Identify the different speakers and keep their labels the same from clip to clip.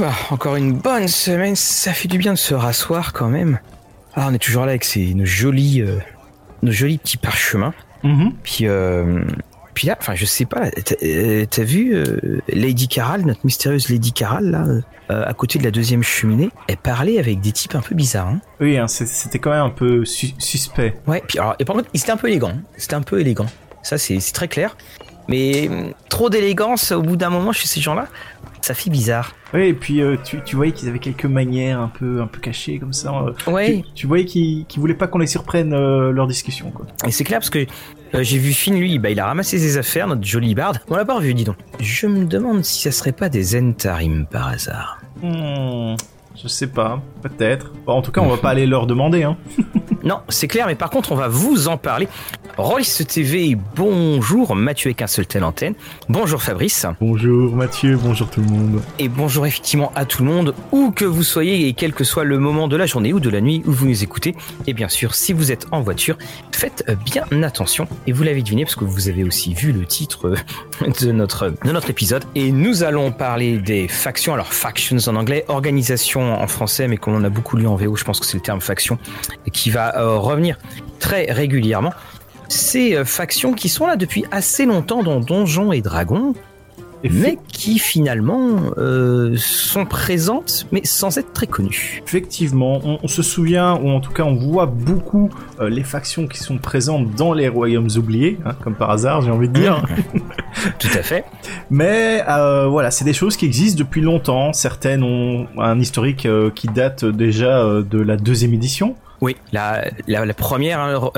Speaker 1: Bah, encore une bonne semaine, ça fait du bien de se rasseoir quand même. Ah, on est toujours là avec ces, nos jolis, euh, nos jolis petits parchemins.
Speaker 2: Mhm.
Speaker 1: Puis, euh, puis là, enfin, je sais pas, t'as euh, vu euh, Lady Caral, notre mystérieuse Lady Caral, là, euh, à côté de la deuxième cheminée, elle parlait avec des types un peu bizarres. Hein.
Speaker 2: Oui, hein, c'était quand même un peu su- suspect.
Speaker 1: Ouais, puis alors, et par contre, c'était un peu élégant. C'était un peu élégant. Ça, c'est très clair. Mais trop d'élégance, au bout d'un moment, chez ces gens-là, ça fait bizarre.
Speaker 2: Oui, et puis euh, tu, tu voyais qu'ils avaient quelques manières un peu, un peu cachées comme ça. euh,
Speaker 1: Ouais.
Speaker 2: Tu, tu voyais qu'ils qu'ils voulaient pas qu'on les surprenne euh, leur discussion, quoi.
Speaker 1: Et c'est clair parce que euh, j'ai vu Finn, lui, bah, il a ramassé ses affaires, notre joli barde. On l'a pas revu, dis donc. Je me demande si ça serait pas des Entarim par hasard.
Speaker 2: Hmm, je sais pas, peut-être. Bon, en tout cas, on va pas aller leur demander, hein.
Speaker 1: Non, c'est clair, mais par contre, on va vous en parler. Rollist TV, bonjour, Mathieu avec un seul tel antenne. Bonjour Fabrice.
Speaker 2: Bonjour Mathieu, bonjour tout le monde.
Speaker 1: Et bonjour effectivement à tout le monde, où que vous soyez et quel que soit le moment de la journée ou de la nuit où vous nous écoutez. Et bien sûr, si vous êtes en voiture, faites bien attention. Et vous l'avez deviné parce que vous avez aussi vu le titre euh, de notre, de notre épisode. Et nous allons parler des factions, alors factions en anglais, organisation en français, mais comme on a beaucoup lu en VO, je pense que c'est le terme faction, qui va euh, revenir très régulièrement. Ces euh, factions qui sont là depuis assez longtemps dans Donjons et Dragons, mais qui finalement euh, sont présentes, mais sans être très connues.
Speaker 2: Effectivement, on, on se souvient, ou en tout cas on voit beaucoup euh, les factions qui sont présentes dans les royaumes oubliés, hein, comme par hasard j'ai envie de dire.
Speaker 1: Tout à fait.
Speaker 2: Mais euh, voilà, c'est des choses qui existent depuis longtemps. Certaines ont un historique qui date déjà de la deuxième édition.
Speaker 1: Oui, la, la, la première hein,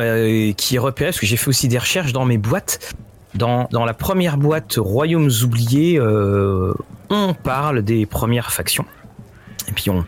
Speaker 1: qui est repérée, parce que j'ai fait aussi des recherches dans mes boîtes. Dans, dans la première boîte Royaumes oubliés, euh, on parle des premières factions. Et puis on,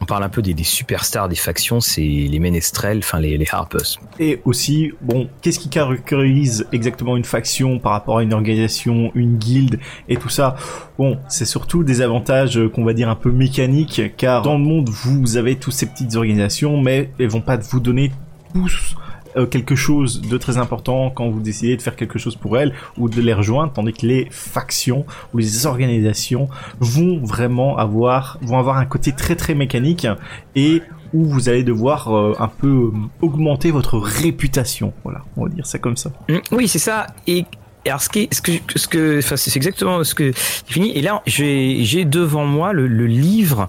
Speaker 1: on parle un peu des, des superstars des factions, c'est les ménestrels, enfin les, les harpers.
Speaker 2: Et aussi, bon, qu'est-ce qui caractérise exactement une faction par rapport à une organisation, une guilde et tout ça? Bon, c'est surtout des avantages euh, qu'on va dire un peu mécaniques, car dans le monde, vous avez toutes ces petites organisations, mais elles vont pas vous donner tous euh, quelque chose de très important quand vous décidez de faire quelque chose pour elles ou de les rejoindre, tandis que les factions ou les organisations vont vraiment avoir vont avoir un côté très très mécanique et où vous allez devoir euh, un peu euh, augmenter votre réputation. Voilà, on va dire ça comme ça.
Speaker 1: Mm, Oui, c'est ça. Et alors, ce, qui ce que, ce que, enfin, c'est exactement ce que j'ai fini. Et là, j'ai, devant moi le, livre.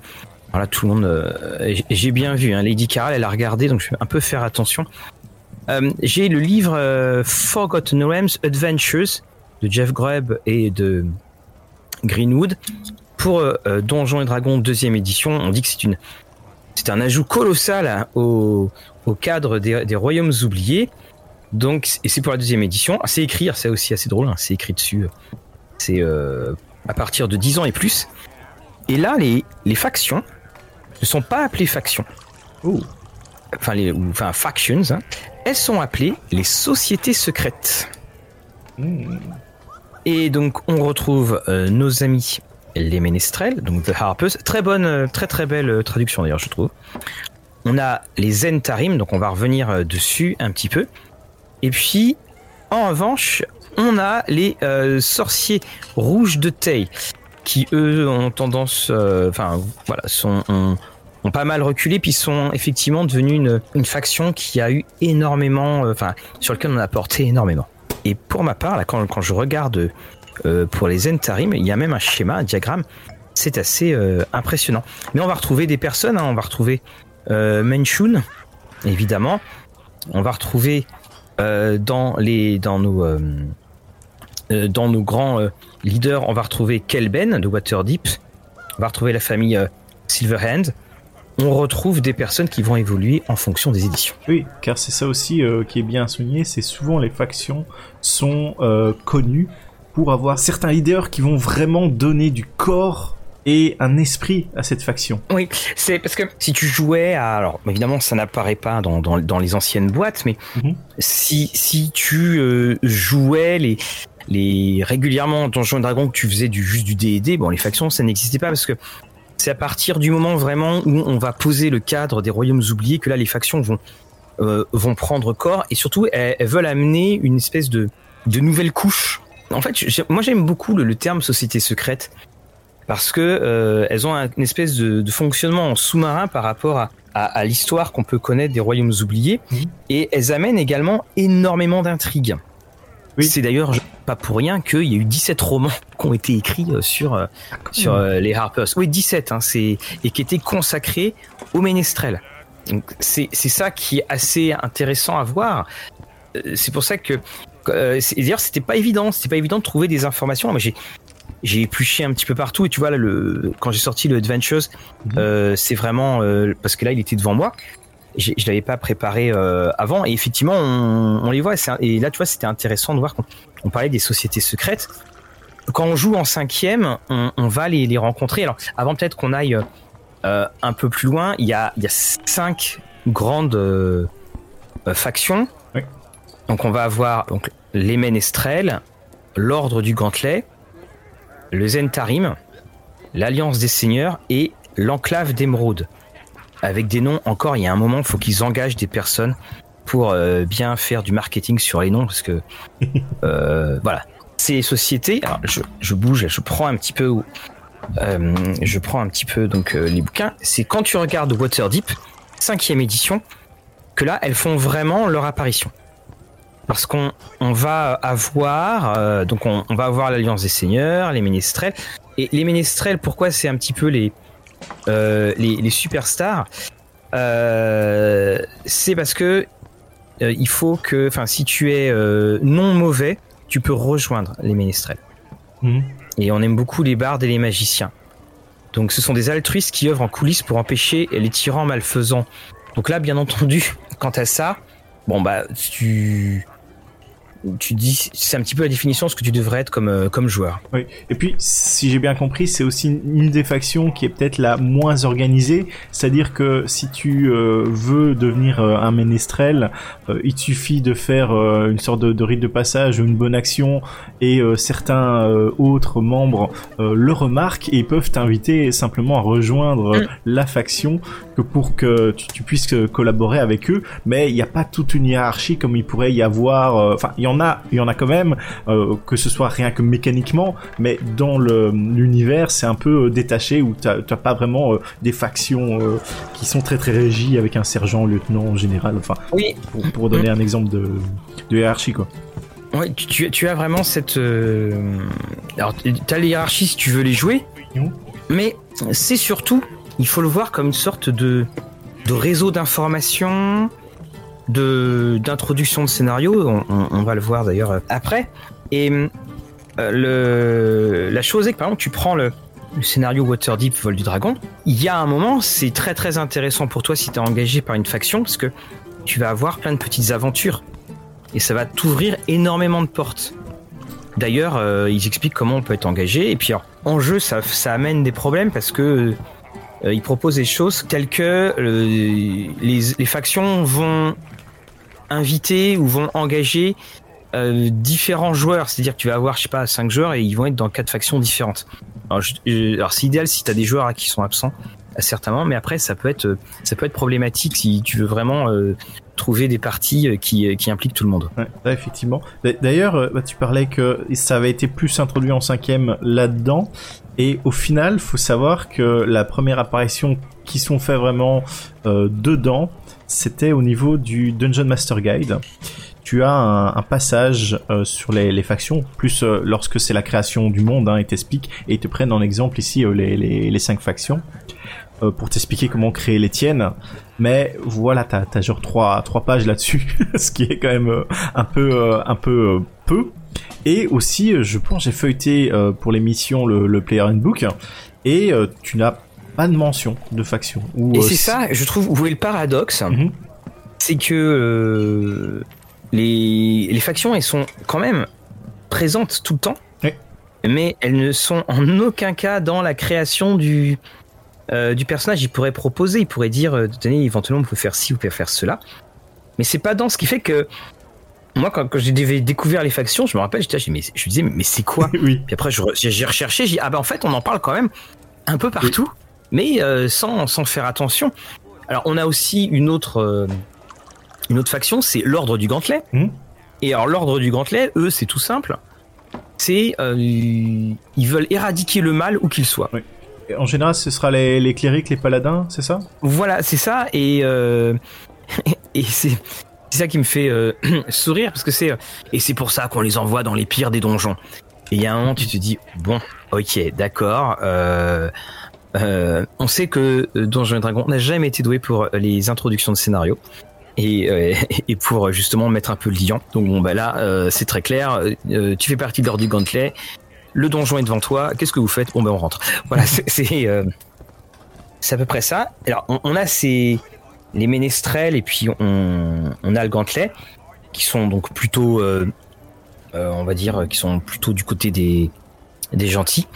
Speaker 1: Voilà, tout le monde, j'ai- j'ai bien vu. Hein, Lady Carol, elle a regardé, donc je vais un peu faire attention. Euh, j'ai le livre euh, Forgotten Realms Adventures de Jeff Grubb et de Greenwood pour euh, Donjons et Dragons deuxième édition. On dit que c'est une, c'est un ajout colossal hein, au, au cadre des, des royaumes oubliés. Donc, et c'est pour la deuxième édition. Ah, C'est écrit, c'est aussi assez drôle, hein, c'est écrit dessus. C'est euh, à partir de 10 ans et plus. Et là, les, les factions ne sont pas appelées factions. Enfin, les, ou- enfin, factions. hein. Elles sont appelées les sociétés secrètes. Et donc, on retrouve euh, nos amis les ménestrels, donc The Harpers. Très bonne, euh, très très belle euh, traduction d'ailleurs, je trouve. On a les Entarim, donc on va revenir dessus un petit peu. Et puis, en revanche, on a les euh, sorciers rouges de Tay, qui eux ont tendance, euh, enfin voilà, sont ont, ont pas mal reculé, puis sont effectivement devenus une, une faction qui a eu énormément, euh, enfin sur lequel on a apporté énormément. Et pour ma part, là, quand, quand je regarde euh, pour les Entarim, il y a même un schéma, un diagramme. C'est assez euh, impressionnant. Mais on va retrouver des personnes, hein, on va retrouver euh, évidemment. On va retrouver dans les dans nos dans nos grands leaders, on va retrouver Kelben de Waterdeep. On va retrouver la famille Silverhand. On retrouve des personnes qui vont évoluer en fonction des éditions.
Speaker 2: Oui, car c'est ça aussi euh, qui est bien souligné, c'est souvent les factions sont euh, connues pour avoir certains leaders qui vont vraiment donner du corps et un esprit à cette faction.
Speaker 1: Oui, c'est parce que si tu jouais à... Alors, évidemment, ça n'apparaît pas dans, dans, dans les anciennes boîtes, mais
Speaker 2: Mhm.
Speaker 1: si, si tu euh, jouais les, les régulièrement Donjons et Dragons que tu faisais du juste du D&D, bon, les factions, ça n'existait pas parce que c'est à partir du moment vraiment où on va poser le cadre des royaumes oubliés que là, les factions vont, euh, vont prendre corps et surtout, elles, elles veulent amener une espèce de, de nouvelle couche. En fait, moi, j'aime beaucoup le, le terme société secrète parce que euh, elles ont un- une espèce de, de fonctionnement en sous-marin par rapport à, à- à l'histoire qu'on peut connaître des royaumes oubliés,
Speaker 2: Mhm.
Speaker 1: et elles amènent également énormément d'intrigues.
Speaker 2: Oui.
Speaker 1: C'est d'ailleurs pas pour rien qu'il y a eu 17 romans qui ont été écrits euh, sur, euh, sur euh, les Harpers. Oui, 17, hein, c'est, et qui étaient consacrés aux ménestrels. Donc, c'est, c'est ça qui est assez intéressant à voir. C'est pour ça que, euh, d'ailleurs, c'était pas évident, c'était pas évident de trouver des informations. Moi, j'ai, j'ai épluché un petit peu partout et tu vois là, le, quand j'ai sorti le Adventures,
Speaker 2: Mhm.
Speaker 1: euh, c'est vraiment euh, parce que là, il était devant moi. Je l'avais pas préparé euh, avant et effectivement, on, on les voit. Et là, tu vois, c'était intéressant de voir qu'on on parlait des sociétés secrètes. Quand on joue en cinquième, on, on va les, les rencontrer. Alors, avant peut-être qu'on aille euh, un peu plus loin, il y a, il y a cinq grandes euh, euh, factions.
Speaker 2: Oui.
Speaker 1: Donc, on va avoir donc, les Ménestrels, l'Ordre du Gantelet, le Zentarim, l'Alliance des Seigneurs et l'Enclave d'Émeraude. Avec des noms, encore, il y a un moment, il faut qu'ils engagent des personnes pour euh, bien faire du marketing sur les noms, parce que euh, voilà. Ces sociétés, alors je, je bouge, je prends un petit peu, euh, je prends un petit peu donc les bouquins. C'est quand tu regardes Waterdeep, cinquième édition, que là elles font vraiment leur apparition. Parce qu'on on va avoir donc on, on va avoir l'alliance des seigneurs, les ménestrels et les ménestrels. Pourquoi c'est un petit peu les les, les superstars euh, C'est parce que euh, il faut que, enfin, si tu es euh, non mauvais, tu peux rejoindre les ménestrels.
Speaker 2: Mhm.
Speaker 1: Et on aime beaucoup les bardes et les magiciens. Donc ce sont des altruistes qui œuvrent en coulisses pour empêcher les tyrans malfaisants. Donc là, bien entendu, quant à ça, bon bah tu tu dis c'est un petit peu la définition de ce que tu devrais être comme euh, comme joueur.
Speaker 2: Oui. Et puis, si j'ai bien compris, c'est aussi une des factions qui est peut-être la moins organisée. C'est-à-dire que si tu euh, veux devenir euh, un ménestrel, euh, il te suffit de faire euh, une sorte de, de rite de passage, une bonne action, et euh, certains euh, autres membres euh, le remarquent et ils peuvent t'inviter simplement à rejoindre euh, la faction que pour que tu, tu puisses collaborer avec eux. Mais il n'y a pas toute une hiérarchie comme il pourrait y avoir. euh, Enfin, il y en a, il y en a quand même euh, que ce soit rien que mécaniquement, mais dans l'univers, c'est un peu euh, détaché où t'as t'as pas vraiment des factions qui sont très très régies avec un sergent, lieutenant, général. Enfin,
Speaker 1: Oui,
Speaker 2: pour, pour donner un exemple de, de hiérarchie quoi.
Speaker 1: Ouais, tu, tu- tu as vraiment cette. euh, Alors, tu as les hiérarchies si tu veux les jouer, mais c'est surtout, il faut le voir comme une sorte de, de réseau d'informations, de d'introduction de scénario. On, va le voir d'ailleurs euh, après. Et euh, le, la chose est que, par exemple, tu prends le, scénario Waterdeep Vol du Dragon. Il y a un moment, c'est très très intéressant pour toi si tu es engagé par une faction, parce que tu vas avoir plein de petites aventures et ça va t'ouvrir énormément de portes. D'ailleurs, euh, ils expliquent comment on peut être engagé. Et puis, en jeu, ça, ça amène des problèmes parce que euh, ils proposent des choses telles que euh, les, factions vont inviter ou vont engager euh, différents joueurs. C'est-à-dire que tu vas avoir, je sais pas, cinq joueurs et ils vont être dans quatre factions différentes. Alors, c'est idéal si tu as des joueurs qui sont absents moments, mais après, ça peut être, problématique si tu veux vraiment trouver des parties qui, impliquent tout le monde.
Speaker 2: Là, effectivement. D'a- D'ailleurs, bah, tu parlais que ça avait été plus introduit en cinquième là-dedans. Et au final, faut savoir que la première apparition qui sont fait vraiment euh, dedans, c'était au niveau du Dungeon Master Guide. Tu as un, un passage euh, sur les, les factions, plus euh, lorsque c'est la création du monde, hein, ils t'expliquent, et ils te prennent en exemple ici euh, les, les, les cinq factions, euh, pour t'expliquer comment créer les tiennes. Mais voilà, t'as as genre trois trois pages là-dessus, ce qui est quand même euh, un peu un peu peu. Et aussi, euh, je pense, j'ai feuilleté euh, pour l'émission le, le Player Handbook, et euh, tu n'as pas de mention de faction. Ou,
Speaker 1: Et c'est ça, je trouve, où est le paradoxe,
Speaker 2: Mhm.
Speaker 1: c'est que les, les factions, elles sont quand même présentes tout le temps, mais elles ne sont en aucun cas dans la création du, euh, du personnage. Ils pourraient proposer, ils pourraient dire, euh, tenez, éventuellement, on peut faire ci, on peut faire cela, mais c'est pas dans ce qui fait que moi, quand, quand j'ai dé- découvert les factions, je me rappelle, je me disais, mais c'est quoi
Speaker 2: oui.
Speaker 1: puis après, j'ai recherché, j'ai dit, ah ben en fait, on en parle quand même un peu partout, mais euh, sans, sans faire attention. Alors, on a aussi une autre, euh, une autre faction, c'est l'Ordre du Gantelet.
Speaker 2: Mhm.
Speaker 1: Et alors, l'Ordre du Gantelet, eux, c'est tout simple. c'est euh, ils veulent éradiquer le mal où qu'il soit.
Speaker 2: En général, ce sera les, les clérics, les paladins, c'est ça?
Speaker 1: Voilà, c'est ça. Et, et c'est ça qui me fait euh, sourire parce que c'est et c'est pour ça qu'on les envoie dans les pires des donjons. Et il y a un moment, tu te dis bon, ok, d'accord. Euh, on sait que Donjons et Dragons n'a jamais été doué pour les introductions de scénario. Et, pour justement mettre un peu le lion. Donc bon bah là c'est très clair. tu fais partie de l'ordre du gantelet le donjon est devant toi, qu'est-ce que vous faites? Ben on rentre. Voilà, c'est euh, c'est à peu près ça. Alors on, a ces les ménestrels et puis on, on, a le gantelet qui sont donc plutôt euh, euh, on va dire qui sont plutôt du côté des des gentils.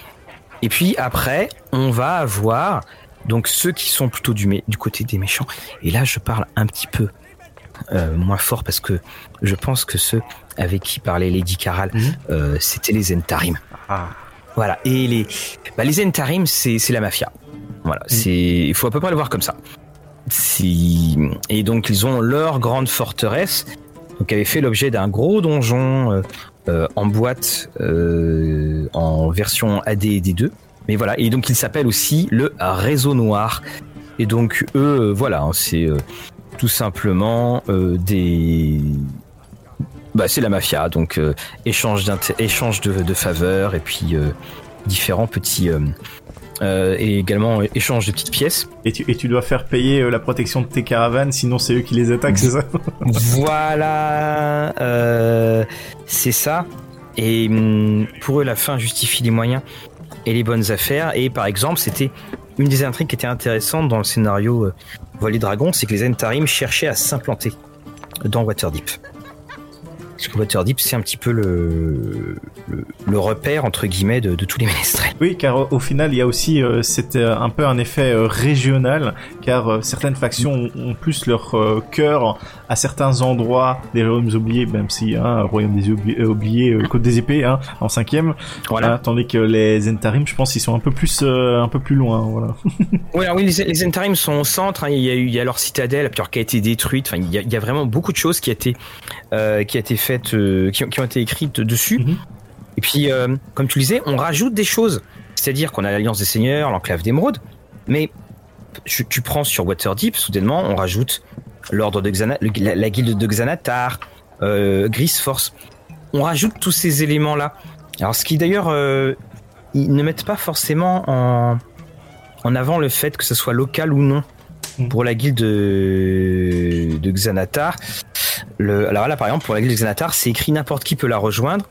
Speaker 1: Et puis après, on va avoir donc ceux qui sont plutôt du, du côté des méchants. Et là, je parle un petit peu moins fort parce que je pense que ceux avec qui parlait Lady Caral, mhm. c'était les Entarim. Ah. Voilà. Et les, bah, les Entarim, c'est, la mafia. Voilà. Mm. C'est, il faut à peu près le voir comme ça. Et donc, ils ont leur grande forteresse, donc, qui avait fait l'objet d'un gros donjon euh, euh, en boîte, euh, en version AD et D2. Mais voilà. Et donc, il s'appelle aussi le Réseau Noir. Et donc, eux, voilà, hein, c'est tout simplement des bah, c'est la mafia, donc échange, de, de, faveurs et puis différents petits. Euh, et également échange de petites pièces.
Speaker 2: Et tu, et tu dois faire payer la protection de tes caravanes, sinon c'est eux qui les attaquent, c'est ça
Speaker 1: Voilà, c'est ça. Et hum, pour eux, la fin justifie les moyens et les bonnes affaires. Et par exemple, c'était une des intrigues qui était intéressante dans le scénario Voler Dragon, c'est que les Entarim cherchaient à s'implanter dans Waterdeep. Parce que Waterdeep, c'est un petit peu le, le, repère, entre guillemets, de, tous les ménestrels.
Speaker 2: Oui, car au final, il y a aussi euh, euh, un peu un effet euh, régional, car certaines factions ont, plus leur cœur à certains endroits des royaumes oubliés, même si hein, royaume des oubliés, Côte des épées, hein, en cinquième, voilà. Hein, tandis que les Entarim, je pense, ils sont un peu plus, un peu plus loin, voilà.
Speaker 1: oui, alors oui, les, les Entarim sont au centre. Hein, il y a il y a leur citadelle, qui a été détruite. Enfin, il y a, il y a vraiment beaucoup de choses qui a été, qui a été faites, euh, qui, ont été écrites dessus. Mhm. Et puis, euh, comme tu le disais, on rajoute des choses. C'est-à-dire qu'on a l'Alliance des Seigneurs, l'Enclave d'Émeraude, mais tu prends sur Waterdeep, soudainement, on rajoute l'ordre de Xana, la, guilde de Xanatar, euh, Force. On rajoute tous ces éléments-là. Alors, ce qui d'ailleurs, euh, ils ne mettent pas forcément en, en avant le fait que ce soit local ou non mhm. pour la guilde de, de Xanatar alors là, par exemple, pour la guilde Xanatar, c'est écrit n'importe qui peut la rejoindre.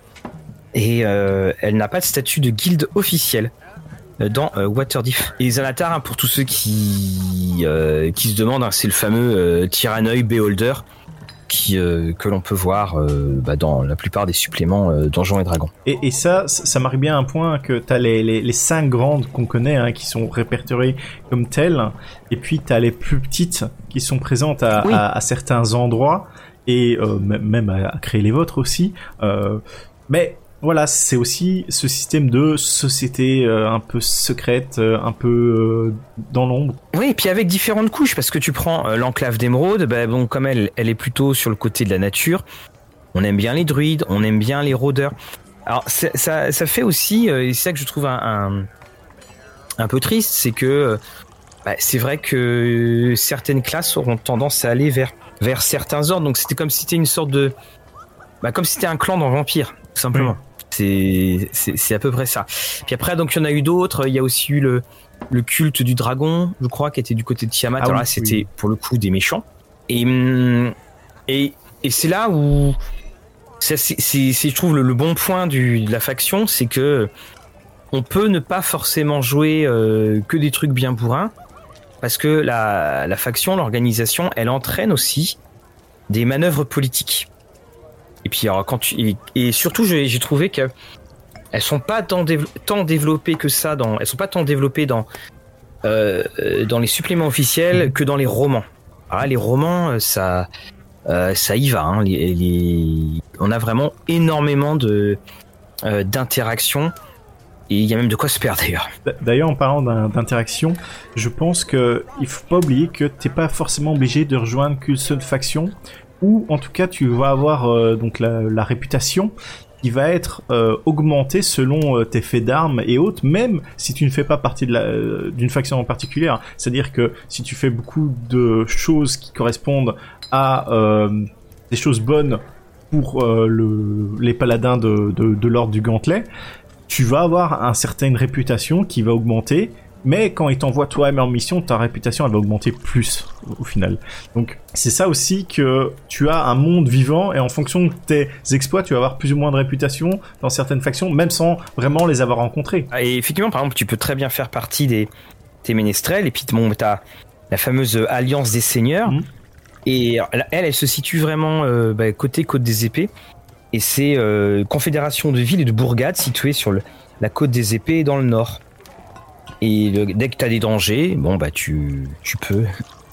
Speaker 1: Et euh, elle n'a pas de statut de guilde officielle euh, dans euh, Waterdeep. Et Xanatar, hein, pour tous ceux qui, qui se demandent, hein, c'est le fameux Tyranneuil Beholder qui, que l'on peut voir bah, dans la plupart des suppléments Donjons et Dragons.
Speaker 2: Et, ça, ça marque bien un point que tu as les, les, cinq grandes qu'on connaît, hein, qui sont répertoriées comme telles, et puis tu as les plus petites qui sont présentes à, à certains endroits et euh, même à, créer les vôtres aussi. Euh, mais voilà, c'est aussi ce système de société euh, un peu secrète, un peu dans l'ombre.
Speaker 1: Oui, et puis avec différentes couches, parce que tu prends l'enclave d'émeraude, ben bon, comme elle, elle est plutôt sur le côté de la nature. On aime bien les druides, on aime bien les rôdeurs. Alors ça, ça fait aussi, et c'est ça que je trouve un, un, peu triste, c'est que bah, c'est vrai que certaines classes auront tendance à aller vers vers certains ordres. Donc c'était comme si c'était une sorte de, bah, comme si c'était un clan dans Vampire, tout simplement. C'est, à peu près ça. Puis après, donc il y en a eu d'autres. Il y a aussi eu le, le culte du dragon, je crois, qui était du côté de Tiamat. Ah Alors là, c'était pour le coup des méchants. Et, mm, et, et c'est là où c'est, je trouve le, bon point du, de la faction, c'est que on peut ne pas forcément jouer euh, que des trucs bien bourrins parce que la, faction, l'organisation, elle entraîne aussi des manœuvres politiques. Et puis alors, quand tu, et, surtout j'ai trouvé que elles sont pas tant, tant, développées que ça dans elles sont pas tant développées dans euh, dans les suppléments officiels que dans les romans. Ah, les romans euh, ça euh, ça y va. Hein. on a vraiment énormément de d'interactions et il y a même de quoi se perdre d'ailleurs.
Speaker 2: D'ailleurs, en parlant d'interaction, je pense que il faut pas oublier que t'es pas forcément obligé de rejoindre qu'une seule faction, ou en tout cas tu vas avoir euh, donc la, réputation qui va être euh, augmenté selon euh, tes faits d'armes et autres, même si tu ne fais pas partie de d'une faction en particulier. C'est-à-dire que si tu fais beaucoup de choses qui correspondent à des choses bonnes pour le, les paladins de, de, de l'ordre du gantelet, tu vas avoir une certaine réputation qui va augmenter mais quand ils t'envoient toi-même en mission, ta réputation elle va augmenter plus au final. Donc c'est ça aussi que tu as un monde vivant et en fonction de tes exploits, tu vas avoir plus ou moins de réputation dans certaines factions, même sans vraiment les avoir rencontrées.
Speaker 1: Ah, et effectivement, par exemple, tu peux très bien faire partie des, des ménestrels et puis bon, t'as la fameuse alliance des seigneurs. Mhm. Et elle, elle se situe vraiment euh, bah, côté côte des épées. Et c'est euh, confédération de villes et de bourgades situées sur le, la côte des épées dans le nord. Et dès que tu as des dangers, bon bah tu, tu peux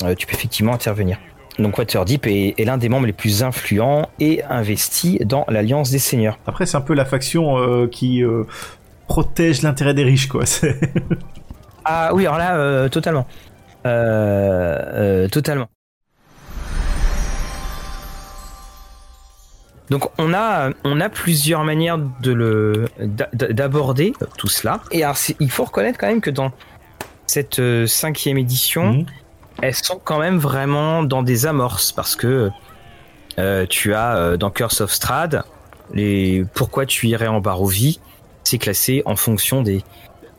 Speaker 1: euh, tu peux effectivement intervenir. Donc Waterdeep est, est l'un des membres les plus influents et investis dans l'Alliance des Seigneurs.
Speaker 2: Après c'est un peu la faction euh, qui euh, protège l'intérêt des riches quoi.
Speaker 1: ah oui alors là totalement. totalement. Donc on a, on a plusieurs manières de le d'aborder tout cela. Et alors il faut reconnaître quand même que dans cette euh, cinquième édition, mhm. elles sont quand même vraiment dans des amorces parce que euh, tu as euh, dans Curse of Strad les pourquoi tu irais en Barovie, c'est classé en fonction des,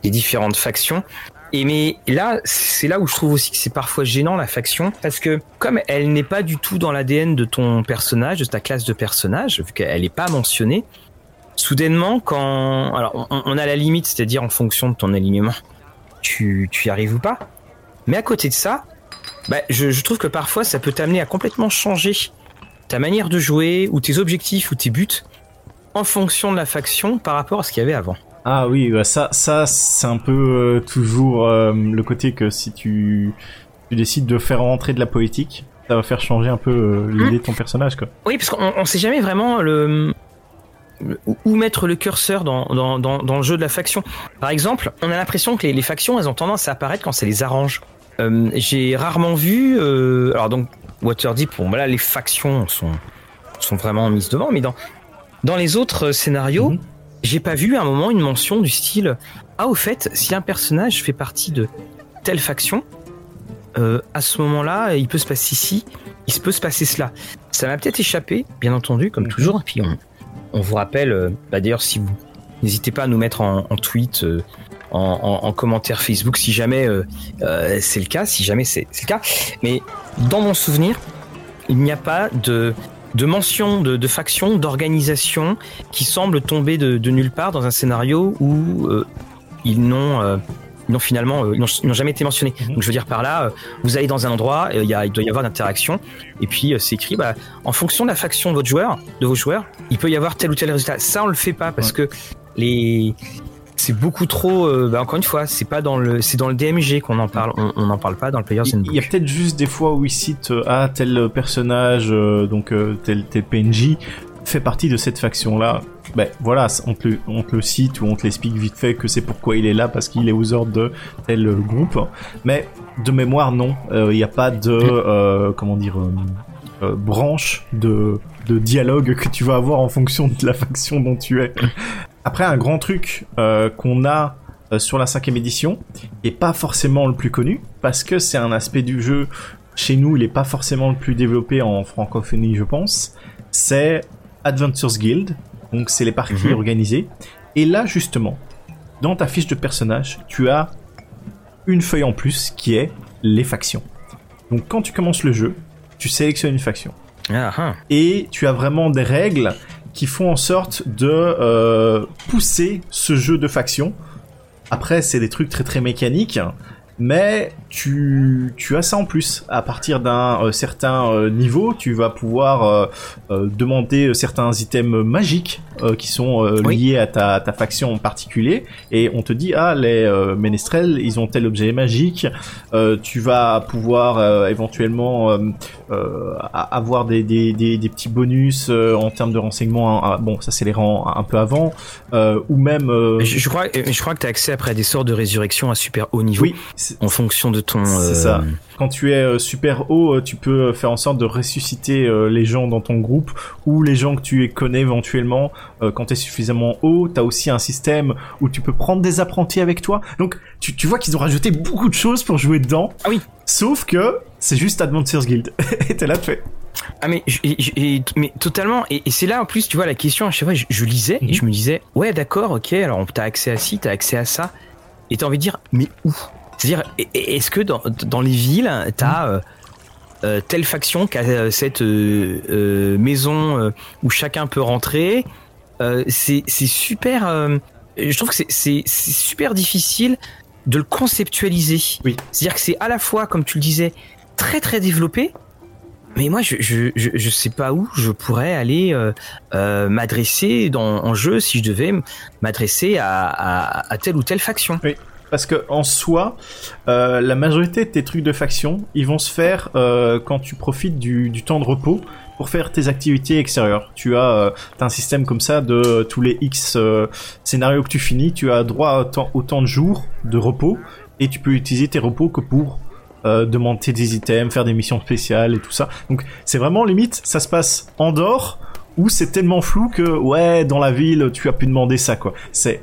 Speaker 1: des différentes factions et mais là, c'est là où je trouve aussi que c'est parfois gênant la faction, parce que comme elle n'est pas du tout dans l'ADN de ton personnage, de ta classe de personnage, vu qu'elle n'est pas mentionnée, soudainement, quand, alors on, a la limite, c'est-à-dire en fonction de ton alignement, tu, y arrives ou pas. Mais à côté de ça, bah, je trouve que parfois ça peut t'amener à complètement changer ta manière de jouer, ou tes objectifs, ou tes buts, en fonction de la faction par rapport à ce qu'il y avait avant.
Speaker 2: Ah oui, bah ça, ça c'est un peu euh, toujours euh, le côté que si tu, tu décides de faire rentrer de la politique, ça va faire changer un peu euh, l'idée de ton personnage, quoi.
Speaker 1: Oui, parce qu'on on sait jamais vraiment le, où mettre le curseur dans, dans, dans, dans, le jeu de la faction. Par exemple, on a l'impression que les, les, factions, elles ont tendance à apparaître quand ça les arrange. J'ai rarement vu, alors donc Waterdeep, bon, voilà, les factions sont, sont vraiment mises devant, mais dans, dans les autres scénarios. Mhm j'ai pas vu à un moment une mention du style ah au fait si un personnage fait partie de telle faction euh, à ce moment-là il peut se passer ici il se peut se passer cela ça m'a peut-être échappé bien entendu comme toujours et puis on, on vous rappelle euh, bah, d'ailleurs si vous n'hésitez pas à nous mettre en, tweet euh, en, en, commentaire Facebook si jamais c'est le cas si jamais c'est le cas. Mais dans mon souvenir il n'y a pas de de mentions de, de factions, d'organisations qui semblent tomber de, de, nulle part dans un scénario où euh, ils n'ont euh, non finalement euh, n'ont jamais été mentionnés. Mhm. Donc je veux dire par là, vous allez dans un endroit, il, y a, il doit y avoir d'interaction, et puis c'est écrit, bah, en fonction de la faction de votre joueur, de vos joueurs, il peut y avoir tel ou tel résultat. Ça on le fait pas parce que les c'est beaucoup trop. Euh, bah encore une fois, c'est pas dans le, c'est dans le DMG qu'on en parle. On n'en parle pas dans le Player's
Speaker 2: Handbook. Il y a peut-être juste des fois où ils citent euh, ah tel personnage, euh, donc tel tel PNJ fait partie de cette faction là. Ben voilà, on te, le, on te le cite ou on te l'explique vite fait que c'est pourquoi il est là parce qu'il est aux ordres de tel groupe. Mais de mémoire non, il n'y a pas de comment dire branche de de dialogue que tu vas avoir en fonction de la faction dont tu es. Après, un grand truc euh, qu'on a euh, sur la cinquième édition, et pas forcément le plus connu, parce que c'est un aspect du jeu, chez nous, il est pas forcément le plus développé en francophonie, je pense, c'est Adventures Guild, donc c'est les parties mhm. organisées. Et là, justement, dans ta fiche de personnage, tu as une feuille en plus qui est les factions. Donc quand tu commences le jeu, tu sélectionnes une faction. Ah, ah. Et tu as vraiment des règles qui font en sorte de euh, pousser ce jeu de faction. Après, c'est des trucs très très mécaniques, mais tu, tu as ça en plus. À partir d'un euh, certain euh, niveau, tu vas pouvoir demander certains items magiques qui sont liés à ta, ta, faction en particulier, et on te dit ah les ménestrels ils ont tel objet magique. tu vas pouvoir éventuellement avoir des, des, des, des, petits bonus en termes de renseignements. Hein, bon, ça c'est les rangs un peu avant, ou même.
Speaker 1: Je, crois, je crois que tu as accès après à des sorts de résurrection à super haut niveau. Oui, en fonction de ton. C'est ça.
Speaker 2: Quand tu es euh, super haut, euh, tu peux faire en sorte de ressusciter les gens dans ton groupe ou les gens que tu connais éventuellement. quand tu es suffisamment haut, tu as aussi un système où tu peux prendre des apprentis avec toi. Donc tu, tu vois qu'ils ont rajouté beaucoup de choses pour jouer dedans.
Speaker 1: Ah oui.
Speaker 2: Sauf que c'est juste Adventures Guild. et t'es là, tu fais.
Speaker 1: Ah mais, mais totalement et, c'est là en plus tu vois la question à chaque fois je, lisais et mhm. je me disais ouais d'accord ok alors t'as accès à ci t'as accès à ça et t'as envie de dire mais où? C'est-à-dire est-ce que dans, dans les villes t'as euh, euh, telle faction qui a euh, cette maison où chacun peut rentrer c'est super je trouve que c'est super difficile de le conceptualiser
Speaker 2: oui
Speaker 1: c'est-à-dire que c'est à la fois comme tu le disais très très développé mais moi, je, je, je, sais pas où je pourrais aller euh, euh, m'adresser en jeu si je devais m'adresser à, à, à, telle ou telle faction.
Speaker 2: Oui. Parce que en soi, euh, la majorité de tes trucs de faction, ils vont se faire euh, quand tu profites du, temps de repos pour faire tes activités extérieures. Tu as, euh, un système comme ça de tous les X scénarios que tu finis, tu as droit à autant, de jours de repos et tu peux utiliser tes repos que pour demander des items, faire des missions spéciales et tout ça. Donc c'est vraiment limite, ça se passe en dehors où c'est tellement flou que ouais dans la ville tu as pu demander ça quoi. C'est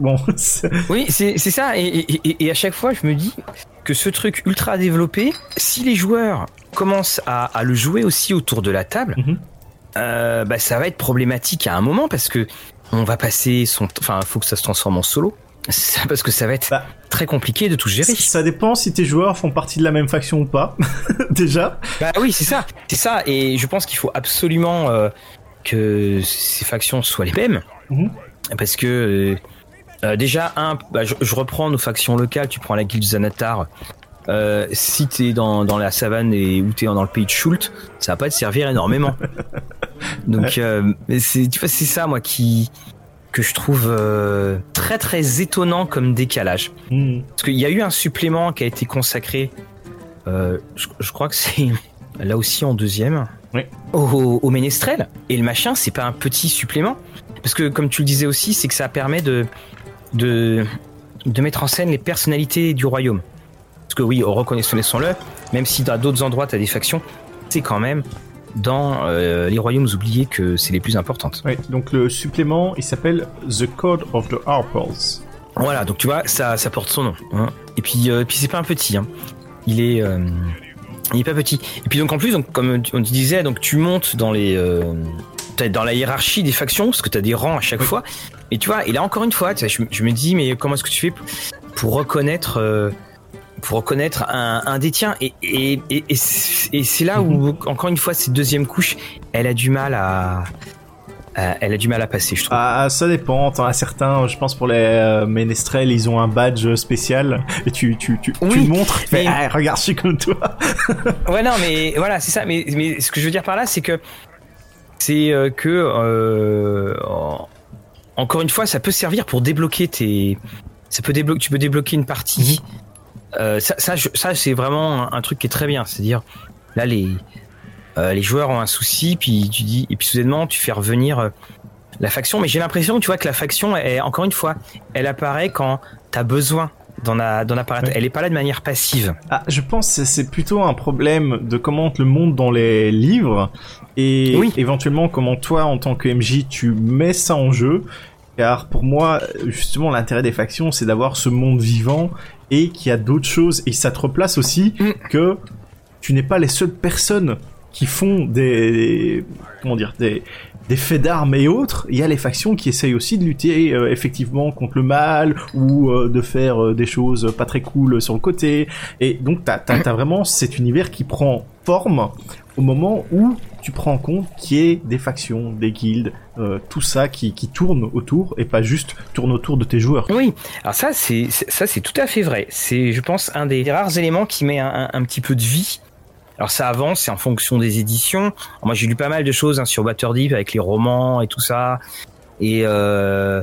Speaker 2: bon.
Speaker 1: oui c'est ça et, et, et, à chaque fois je me dis que ce truc ultra développé, si les joueurs commencent à, à le jouer aussi autour de la table, mhm. euh, bah ça va être problématique à un moment parce que on va passer son, enfin faut que ça se transforme en solo. Parce que ça va être bah, très compliqué de tout gérer.
Speaker 2: Ça dépend si tes joueurs font partie de la même faction ou pas, déjà.
Speaker 1: Bah oui, c'est ça, c'est ça. Et je pense qu'il faut absolument euh, que ces factions soient les mêmes, mhm. parce que euh, euh, déjà un, bah, je, reprends nos factions locales. Tu prends la guilde Zanatar. Euh, si t'es dans, dans la savane et ou t'es dans le pays de Schult, ça va pas te servir énormément. Donc c'est tu vois c'est ça moi qui que je trouve euh, très très étonnant comme décalage. Hmm. Parce qu'il y a eu un supplément qui a été consacré, euh, je, crois que c'est là aussi en deuxième, au, au, Ménestrel. Et le machin, c'est pas un petit supplément. Parce que comme tu le disais aussi, c'est que ça permet de, de, de mettre en scène les personnalités du royaume. Parce que oui, reconnaissons-le, même si dans d'autres endroits tu as des factions, c'est quand même dans euh, les royaumes oubliés que c'est les plus importantes.
Speaker 2: Oui, donc le supplément, il s'appelle The Code of the Harpers.
Speaker 1: Voilà, donc tu vois, ça, ça porte son nom. Hein. Et puis, euh, puis c'est pas un petit. Hein. Il est, euh, il est pas petit. Et puis donc en plus, donc comme on disait, donc tu montes dans les, dans la hiérarchie des factions parce que tu as des rangs à chaque fois. Et tu vois, et là encore une fois, je, je, me dis, mais comment est-ce que tu fais pour reconnaître pour reconnaître un, un des tiens? Et, et, et, et c'est là où, mhm. encore une fois, cette deuxième couche, elle a du mal à, elle a du mal à passer, je trouve.
Speaker 2: Ah, ça dépend. T'en as certains, je pense pour les euh, ménestrels, ils ont un badge spécial et tu tu tu, tu le montres. Mais... Ah, regarde, je suis comme toi.
Speaker 1: ouais, non, mais voilà, c'est ça. Mais mais ce que je veux dire par là, c'est que c'est euh, que euh, encore une fois, ça peut servir pour débloquer tes. Ça peut débloquer. Tu peux débloquer une partie. Mhm. Euh, ça, ça, ça c'est vraiment un, truc qui est très bien. C'est-à-dire, là, les, euh, les joueurs ont un souci, puis tu dis, et puis soudainement, tu fais revenir euh, la faction. Mais j'ai l'impression, tu vois, que la faction, est, encore une fois, elle apparaît quand t'as besoin d'en apparaître. Elle est pas là de manière passive.
Speaker 2: Ah, je pense que c'est plutôt un problème de comment on te le montre dans les livres et éventuellement comment toi, en tant que MJ, tu mets ça en jeu. Car pour moi, justement, l'intérêt des factions, c'est d'avoir ce monde vivant et qu'il y a d'autres choses et ça te replace aussi mm. que tu n'es pas les seules personnes qui font des, comment dire des des faits d'armes et autres, il y a les factions qui essayent aussi de lutter euh, effectivement contre le mal ou euh, de faire euh, des choses pas très cool sur le côté. Et donc t'as as, vraiment cet univers qui prend forme au moment où tu prends en compte qu'il y ait des factions, des guildes, euh, tout ça qui, qui tourne autour et pas juste tourne autour de tes joueurs.
Speaker 1: Oui, alors ça c'est ça c'est tout à fait vrai. C'est je pense un des rares éléments qui met un, un, petit peu de vie. Alors ça avance, c'est en fonction des éditions. moi j'ai lu pas mal de choses hein, sur Waterdeep avec les romans et tout ça. Et euh,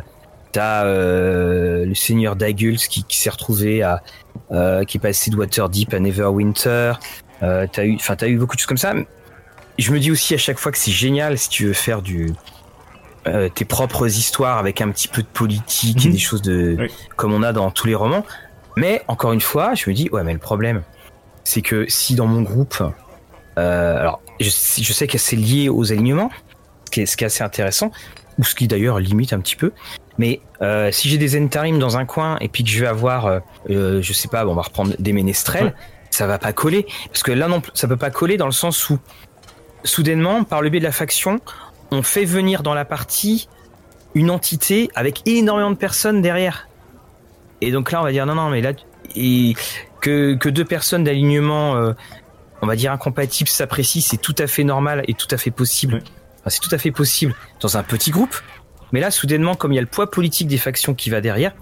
Speaker 1: t'as euh, le Seigneur Daguls qui, qui s'est retrouvé à euh, qui est passé de Waterdeep à Neverwinter. Euh, t'as eu, enfin t'as eu beaucoup de choses comme ça je me dis aussi à chaque fois que c'est génial si tu veux faire du euh, tes propres histoires avec un petit peu de politique et mhm. des choses de comme on a dans tous les romans. Mais encore une fois, je me dis ouais mais le problème c'est que si dans mon groupe, euh, alors je, je, sais que c'est lié aux alignements, ce qui, est, ce qui est assez intéressant, ou ce qui d'ailleurs limite un petit peu. Mais euh, si j'ai des Entarim dans un coin et puis que je vais avoir, euh, je sais pas, bon, on va reprendre des ménestrels, ouais. ça va pas coller. Parce que là non, ça peut pas coller dans le sens où soudainement, par le biais de la faction, on fait venir dans la partie une entité avec énormément de personnes derrière. Et donc là, on va dire non, non, mais là, et que, que deux personnes d'alignement, euh, on va dire incompatibles, s'apprécient, c'est tout à fait normal et tout à fait possible. Enfin, c'est tout à fait possible dans un petit groupe. Mais là, soudainement, comme il y a le poids politique des factions qui va derrière,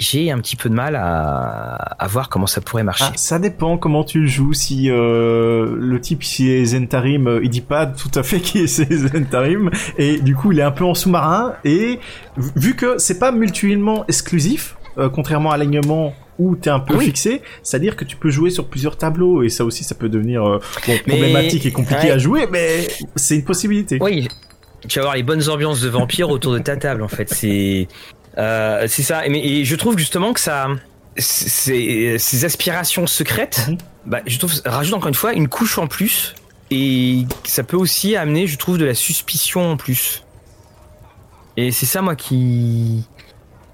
Speaker 1: j'ai un petit peu de mal à, à voir comment ça pourrait marcher. Ah,
Speaker 2: ça dépend comment tu le joues. Si euh, le type qui est Zentarim, euh, il dit pas tout à fait qui est Zentarim, et du coup il est un peu en sous-marin. Et vu que c'est pas mutuellement exclusif, euh, contrairement à l'alignement où t'es un peu oui. fixé, c'est-à-dire que tu peux jouer sur plusieurs tableaux et ça aussi ça peut devenir euh, bon, problématique et compliqué ouais. à jouer, mais c'est une possibilité.
Speaker 1: Oui, tu vas avoir les bonnes ambiances de vampires autour de ta table en fait. C'est euh, c'est ça. Et, et, je trouve justement que ça, ces, ces aspirations secrètes, mm -hmm. bah, je trouve rajoute encore une fois une couche en plus et ça peut aussi amener, je trouve, de la suspicion en plus. Et c'est ça moi qui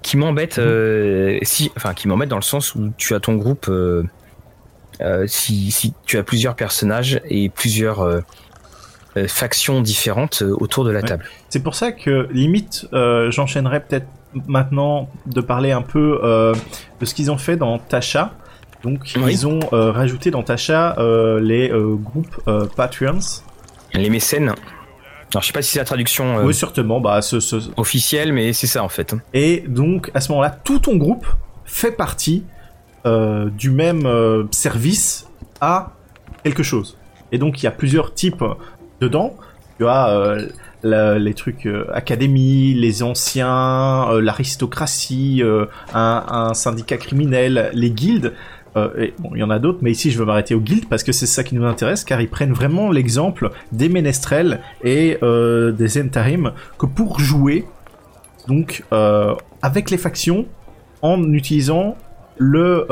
Speaker 1: qui m'embête, euh, si, enfin qui m'embête dans le sens où tu as ton groupe, euh, euh, si, si tu as plusieurs personnages et plusieurs factions différentes autour de la
Speaker 2: ouais.
Speaker 1: table.
Speaker 2: C'est pour ça que limite, j'enchaînerai peut-être maintenant de parler un peu de ce qu'ils ont fait dans Tasha. Donc oui. ils ont rajouté dans Tasha les groupes Patreons.
Speaker 1: Les mécènes. Alors je sais pas si c'est la traduction
Speaker 2: oui, certainement, bah, ce, ce...
Speaker 1: officielle, mais c'est ça en fait.
Speaker 2: Et donc à ce moment-là, tout ton groupe fait partie du même service à quelque chose. Et donc il y a plusieurs types dedans. Tu as la, les trucs euh, académie, les anciens, euh, l'aristocratie, euh, un, un, syndicat criminel, les guildes. Et, bon, il y en a d'autres, mais ici je veux m'arrêter aux guildes parce que c'est ça qui nous intéresse, car ils prennent vraiment l'exemple des ménestrels et des entarim que pour jouer, donc avec les factions, en utilisant le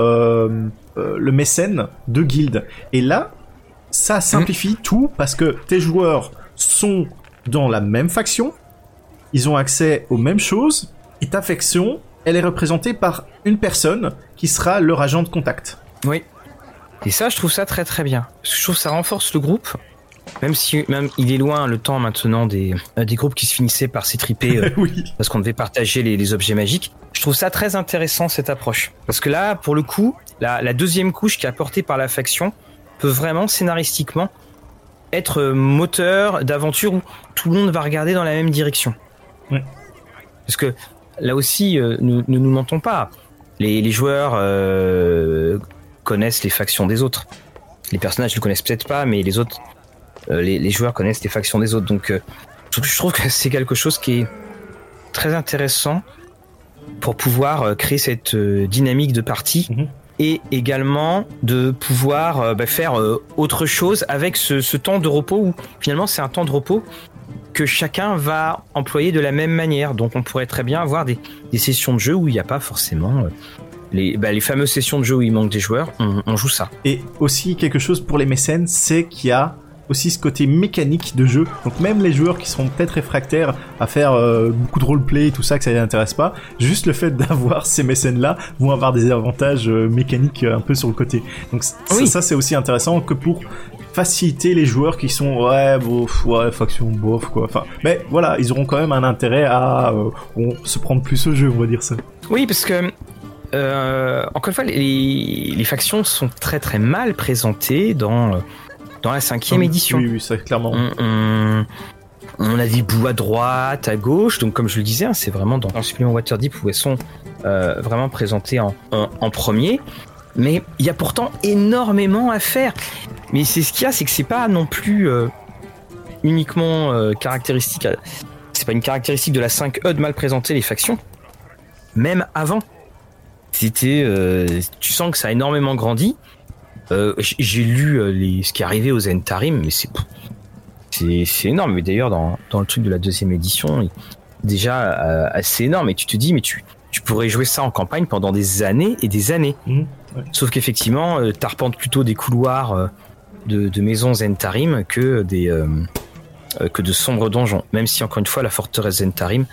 Speaker 2: le mécène de guilde. Et là, ça simplifie mmh. tout parce que tes joueurs sont dans la même faction, ils ont accès aux mêmes choses, et ta faction, elle est représentée par une personne qui sera leur agent de contact.
Speaker 1: Oui. Et ça, je trouve ça très très bien. Parce que je trouve que ça renforce le groupe. Même si même il est loin le temps maintenant des, euh, des groupes qui se finissaient par s'étriper euh,
Speaker 2: oui.
Speaker 1: parce qu'on devait partager les, les, objets magiques. Je trouve ça très intéressant cette approche. Parce que là, pour le coup, la, la deuxième couche qui est apportée par la faction peut vraiment scénaristiquement être moteur d'aventure où tout le monde va regarder dans la même direction.
Speaker 2: Ouais.
Speaker 1: Parce que là aussi, euh, nous, ne nous mentons pas. Les, les joueurs euh, connaissent les factions des autres. Les personnages ne le connaissent peut-être pas, mais les autres, euh, les, les, joueurs connaissent les factions des autres. Donc, je trouve que c'est quelque chose qui est très intéressant pour pouvoir créer cette dynamique de partie. -hmm et également de pouvoir bah, faire autre chose avec ce, ce, temps de repos où finalement c'est un temps de repos que chacun va employer de la même manière. Donc on pourrait très bien avoir des, des sessions de jeu où il n'y a pas forcément euh, les, bah, les, fameuses sessions de jeu où il manque des joueurs, on, on joue ça.
Speaker 2: Et aussi quelque chose pour les mécènes, c'est qu'il y a aussi ce côté mécanique de jeu. Donc même les joueurs qui seront peut-être réfractaires à faire euh, beaucoup de roleplay et tout ça, que ça les intéresse pas, juste le fait d'avoir ces mécènes-là vont avoir des avantages euh, mécaniques un peu sur le côté. Donc oui. ça, ça c'est aussi intéressant que pour faciliter les joueurs qui sont ouais bof ouais faction bof quoi enfin mais voilà ils auront quand même un intérêt à euh, on, se prendre plus au jeu on va dire ça
Speaker 1: oui parce que euh, encore une fois les, les factions sont très très mal présentées dans dans la cinquième
Speaker 2: oui,
Speaker 1: édition.
Speaker 2: Oui, oui, ça clairement.
Speaker 1: On, on, on, a des bouts à droite, à gauche, donc comme je le disais, hein, c'est vraiment dans le supplément Waterdeep où elles sont euh, vraiment présentées en, en, en, premier. Mais il y a pourtant énormément à faire. Mais c'est ce qu'il y a, c'est que c'est pas non plus euh, uniquement euh, caractéristique. C'est pas une caractéristique de la 5E de mal présenter les factions. Même avant, c'était, euh, tu sens que ça a énormément grandi. Euh, j'ai lu euh, les, ce qui est arrivé aux Entarim, mais c'est c'est énorme. Mais d'ailleurs, dans, dans le truc de la deuxième édition, déjà euh, assez énorme. Et tu te dis, mais tu, tu pourrais jouer ça en campagne pendant des années et des années.
Speaker 2: Mmh.
Speaker 1: Sauf qu'effectivement, euh, t'arpentes plutôt des couloirs euh, de, maisons Zentarim que des euh, euh, que de sombres donjons. Même si encore une fois, la forteresse Zentarim,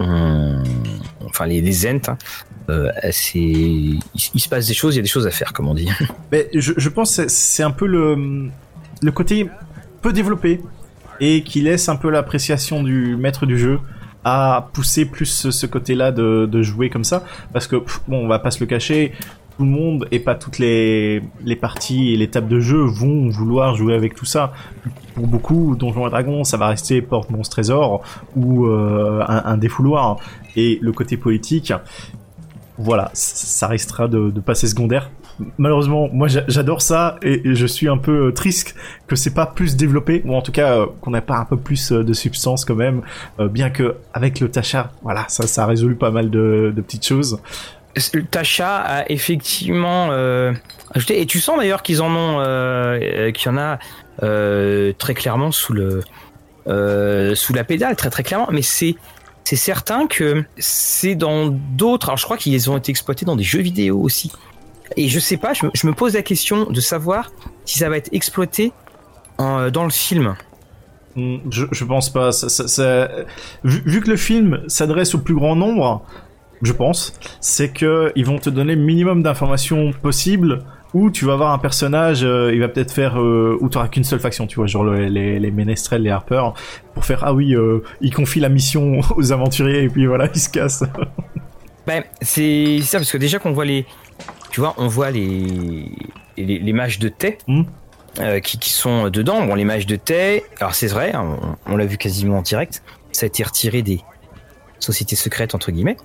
Speaker 1: enfin les, les Zent, hein, euh, il, se passe des choses, il y a des choses à faire, comme on dit.
Speaker 2: Mais je, je pense c'est- un peu le, le côté peu développé et qui laisse un peu l'appréciation du maître du jeu à pousser plus ce, côté-là de, de jouer comme ça. Parce que, bon, on va pas se le cacher, tout le monde et pas toutes les, les parties et les tables de jeu vont vouloir jouer avec tout ça. Pour beaucoup, Donjons et Dragons, ça va rester Porte Monstre Trésor ou euh, un, défouloir. Et le côté politique, voilà, ça restera de, passer secondaire. Malheureusement, moi j'a- j'adore ça et je suis un peu triste que c'est pas plus développé ou en tout cas euh, qu'on n'ait pas un peu plus euh, de substance quand même. bien que avec le Tacha, voilà, ça ça a résolu pas mal de petites choses.
Speaker 1: Tasha a effectivement euh, ajouté, et tu sens d'ailleurs qu'ils en ont, euh, qu'il y en a euh, très clairement sous le sous la pédale, très très clairement. Mais c'est c'est certain que c'est dans d'autres. Alors je crois qu'ils ont été exploités dans des jeux vidéo aussi. Et je sais pas, je, me- pose la question de savoir si ça va être exploité dans le film.
Speaker 2: Hmm, Je, je pense pas. Vu que le film s'adresse au plus grand nombre, je pense, c'est que ils vont te donner le minimum d'informations possibles. Où tu vas avoir un personnage, euh, il va peut-être faire euh, où t'auras qu'une seule faction, tu vois, genre le- les, les Ménestrels, les Harper, pour faire ah oui, euh, il confie la mission aux aventuriers et puis voilà, il se casse.
Speaker 1: Ben, c'est ça, parce que déjà qu'on voit les. Tu vois, on voit les. Les, les mages de thé
Speaker 2: Hmm.
Speaker 1: euh, qui, qui sont dedans. Bon, les mages de thé, alors c'est vrai, hein, on, on l'a vu quasiment en direct. Ça a été retiré des sociétés secrètes, entre guillemets.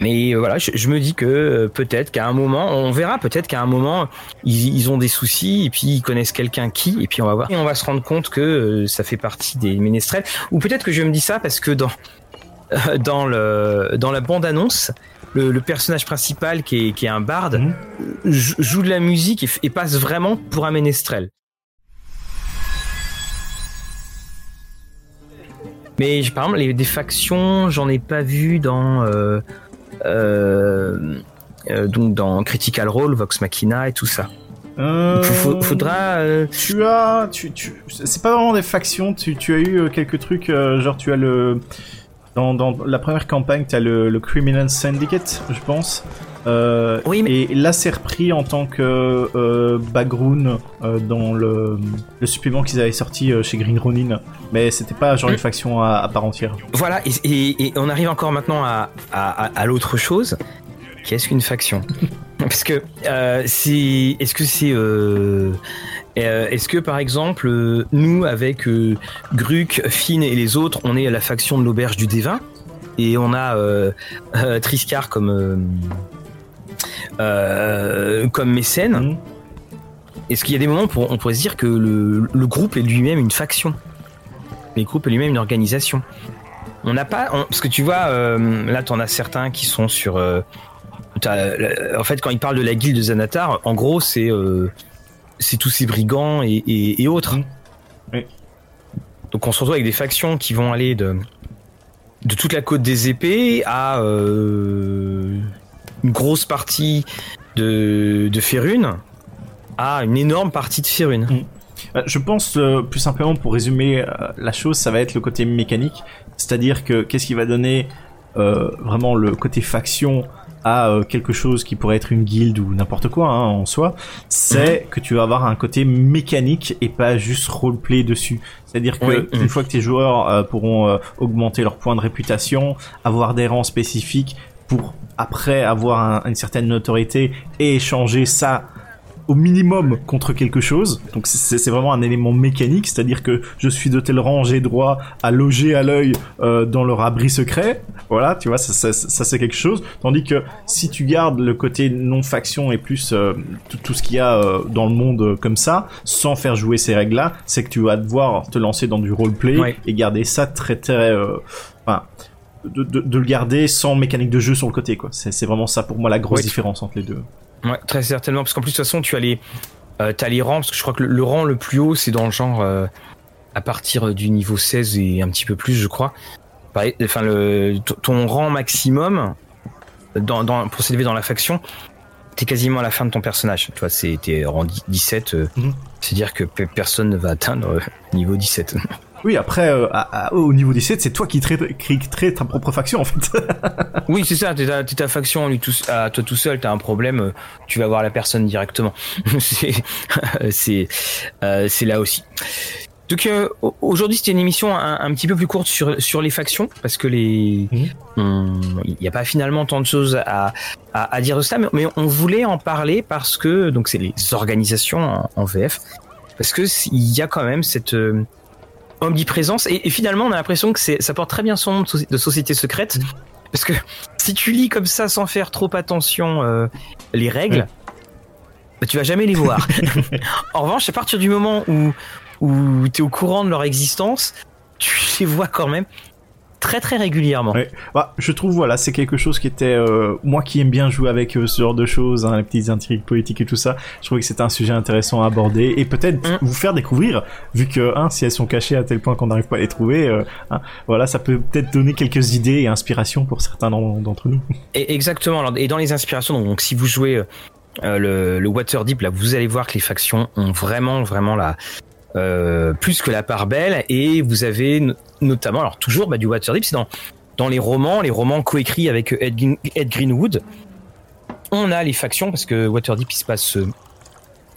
Speaker 1: Mais voilà, je, je me dis que euh, peut-être qu'à un moment, on verra peut-être qu'à un moment, ils, ils ont des soucis et puis ils connaissent quelqu'un qui, et puis on va voir. Et on va se rendre compte que euh, ça fait partie des ménestrels. Ou peut-être que je me dis ça parce que dans, euh, dans, le, dans la bande-annonce, le, le personnage principal qui est, qui est un barde
Speaker 2: Mhm.
Speaker 1: jou- joue de la musique et, passe vraiment pour un ménestrel. Mais par exemple, les, des factions, j'en ai pas vu dans euh, donc dans Critical Role, Vox Machina et tout ça.
Speaker 2: Euh,
Speaker 1: faudra. euh,
Speaker 2: Tu as, tu, tu, c'est pas vraiment des factions. Tu, tu as eu euh, quelques trucs, euh, genre tu as le, dans, dans la première campagne, tu as le, le Criminal Syndicate, je pense. Euh,
Speaker 1: Oui, mais-
Speaker 2: Et là, c'est repris en tant que euh, background euh, dans le, le supplément qu'ils avaient sorti euh, chez Green Ronin. Mais c'était pas genre
Speaker 1: Mm.
Speaker 2: une faction à, à part entière.
Speaker 1: Voilà, et, et- et on arrive encore maintenant à, à, l'autre chose. Qu'est-ce qu'une faction? Parce que c'est, est-ce que c'est, euh, est-ce que par exemple euh, nous avec euh, Gruc, Finn et les autres, on est la faction de l'auberge du Dévin et on a Triscar comme comme mécène.
Speaker 2: Mhm.
Speaker 1: Est-ce qu'il y a des moments où on pourrait se dire que le, le groupe est lui-même une faction? Le groupe est lui-même une organisation on n'a pas on- parce que tu vois là t'en as certains qui sont sur en fait quand ils parlent de la guilde de Xanatar en gros c'est c'est tous ces brigands et, et- et autres.
Speaker 2: Oui.
Speaker 1: donc on se retrouve avec des factions qui vont aller de de toute la côte des épées à euh, une grosse partie de de Férune à une énorme partie de Férune
Speaker 2: Euh, Je pense euh, plus simplement pour résumer euh, la chose, ça va être le côté mécanique, c'est-à-dire que qu'est-ce qui va donner vraiment le côté faction à euh, quelque chose qui pourrait être une guilde ou n'importe quoi hein, en soi, c'est que tu vas avoir un côté mécanique et pas juste roleplay dessus. C'est-à-dire que
Speaker 1: Oui.
Speaker 2: une fois que tes joueurs euh, pourront euh, augmenter leur point de réputation, avoir des rangs spécifiques pour après avoir un- une certaine notoriété et échanger ça au minimum contre quelque chose. Donc c'est vraiment un élément mécanique, c'est-à-dire que je suis de tel rang, j'ai droit à loger à l'œil euh, dans leur abri secret. Voilà, tu vois, ça, ça, ça, c'est quelque chose. Tandis que si tu gardes le côté non faction et plus euh, tout, ce qu'il y a euh, dans le monde comme ça, sans faire jouer ces règles-là, c'est que tu vas devoir te lancer dans du roleplay
Speaker 1: Ouais.
Speaker 2: et garder ça très très, enfin. De, de, de le garder sans mécanique de jeu sur le côté quoi c'est c'est vraiment ça pour moi la grosse
Speaker 1: Ouais.
Speaker 2: différence entre les deux
Speaker 1: Ouais, très certainement, parce qu'en plus de toute façon, tu as les, euh, t'as les rangs, parce que je crois que le, le rang le plus haut, c'est dans le genre euh, à partir du niveau 16 et un petit peu plus, je crois. Pareil, Enfin, le, ton rang maximum dans, dans, pour s'élever dans la faction, t'es quasiment à la fin de ton personnage. Tu vois, c'est t'es rang 17. euh,
Speaker 2: Mhm.
Speaker 1: C'est-à-dire que pe- personne ne va atteindre euh, niveau 17.
Speaker 2: Oui, après, euh, à- à- au niveau 17, c'est toi qui crée, ta propre faction, en fait.
Speaker 1: oui, c'est ça. T'es ta, ta faction, lui, tout, à toi tout seul, t'as un problème, euh, tu vas voir la personne directement. c'est, euh, c'est là aussi. Donc euh, au- aujourd'hui, c'était une émission un, un petit peu plus courte sur sur les factions parce que les,
Speaker 2: Mhm.
Speaker 1: il n'y a pas finalement tant de choses à à, à dire de ça, mais, mais on voulait en parler parce que donc c'est les organisations en, en VF parce que il y a quand même cette omniprésence. Et, et finalement on a l'impression que ça porte très bien son nom de, soci- de société secrète. Parce que si tu lis comme ça sans faire trop attention euh, les règles, bah, tu vas jamais les voir. en revanche, à partir du moment où où tu es au courant de leur existence, tu les vois quand même très très régulièrement.
Speaker 2: Ouais. Bah, je trouve, voilà, c'est quelque chose qui était... euh, moi qui aime bien jouer avec euh, ce genre de choses, hein, les petites intrigues politiques et tout ça, je trouvais que c'était un sujet intéressant à aborder et peut-être
Speaker 1: Mm.
Speaker 2: vous faire découvrir, vu que, hein, si elles sont cachées à tel point qu'on n'arrive pas à les trouver, euh, hein, voilà, ça peut peut-être donner quelques idées et inspirations pour certains d'en- d'entre nous.
Speaker 1: Et exactement. Alors, Et dans les inspirations, donc, donc, si vous jouez le, le Waterdeep, là, vous allez voir que les factions ont vraiment, vraiment la euh, plus que la part belle. Et vous avez no- notamment, alors toujours bah, du Waterdeep, c'est dans dans les romans, les romans coécrits avec Ed, Green- Ed Greenwood. On a les factions parce que Waterdeep, il se passe euh,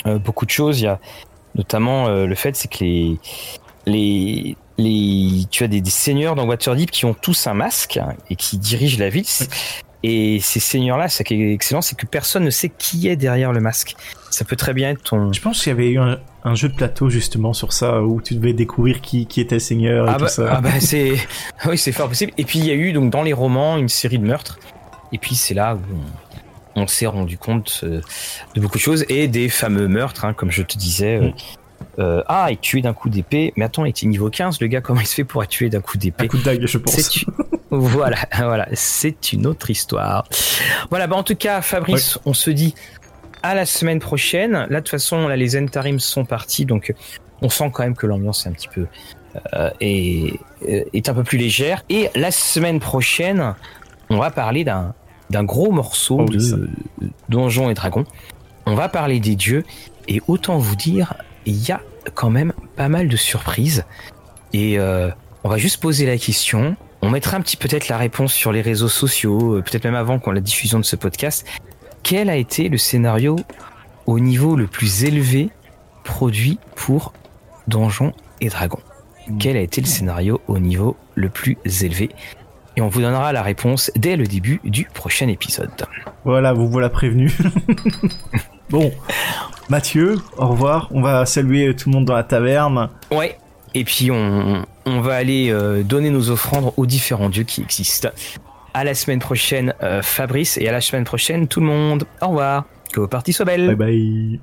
Speaker 1: euh, beaucoup de choses. Il y a notamment euh, le fait, c'est que les les les tu as des, des seigneurs dans Waterdeep qui ont tous un masque hein, et qui dirigent la ville. Et ces seigneurs-là, ce qui est excellent, c'est que personne ne sait qui est derrière le masque. Ça peut très bien être ton.
Speaker 2: Je pense qu'il y avait eu un, un jeu de plateau justement sur ça, où tu devais découvrir qui, qui était le seigneur et
Speaker 1: Ah
Speaker 2: tout
Speaker 1: bah,
Speaker 2: ça.
Speaker 1: ah bah, c'est, oui, c'est fort possible. Et puis il y a eu donc dans les romans une série de meurtres. Et puis c'est là où on, on s'est rendu compte euh, de beaucoup de choses et des fameux meurtres, hein, comme je te disais. euh,
Speaker 2: Mm.
Speaker 1: euh, ah, il tué d'un coup d'épée. Mais attends, il était niveau 15, le gars, comment il se fait pour être tué d'un coup
Speaker 2: Un
Speaker 1: d'épée
Speaker 2: coup de dague, je pense.
Speaker 1: Voilà, voilà, c'est une autre histoire. Voilà, bah en tout cas, Fabrice, on se dit à la semaine prochaine. Là, de toute façon, là, les Entarims sont partis, donc on sent quand même que l'ambiance est un petit peu euh, est, est un peu plus légère. Et la semaine prochaine, on va parler d'un d'un gros morceau
Speaker 2: Oh oui,
Speaker 1: de Donjons et Dragons. On va parler des dieux et autant vous dire, il y a quand même pas mal de surprises. Et euh, on va juste poser la question. On mettra un petit peut-être la réponse sur les réseaux sociaux, euh, peut-être même avant qu'on la diffusion de ce podcast. Quel a été le scénario au niveau le plus élevé produit pour Donjons et Dragons? Quel a été le scénario au niveau le plus élevé? Et on vous donnera la réponse dès le début du prochain épisode.
Speaker 2: Voilà, vous voilà prévenu. bon, Mathieu, au revoir. On va saluer tout le monde dans la taverne.
Speaker 1: Ouais. Et puis on, on va aller euh, donner nos offrandes aux différents dieux qui existent. À la semaine prochaine, euh, Fabrice, et à la semaine prochaine, tout le monde. Au revoir. Que vos parties soient belles.
Speaker 2: Bye bye.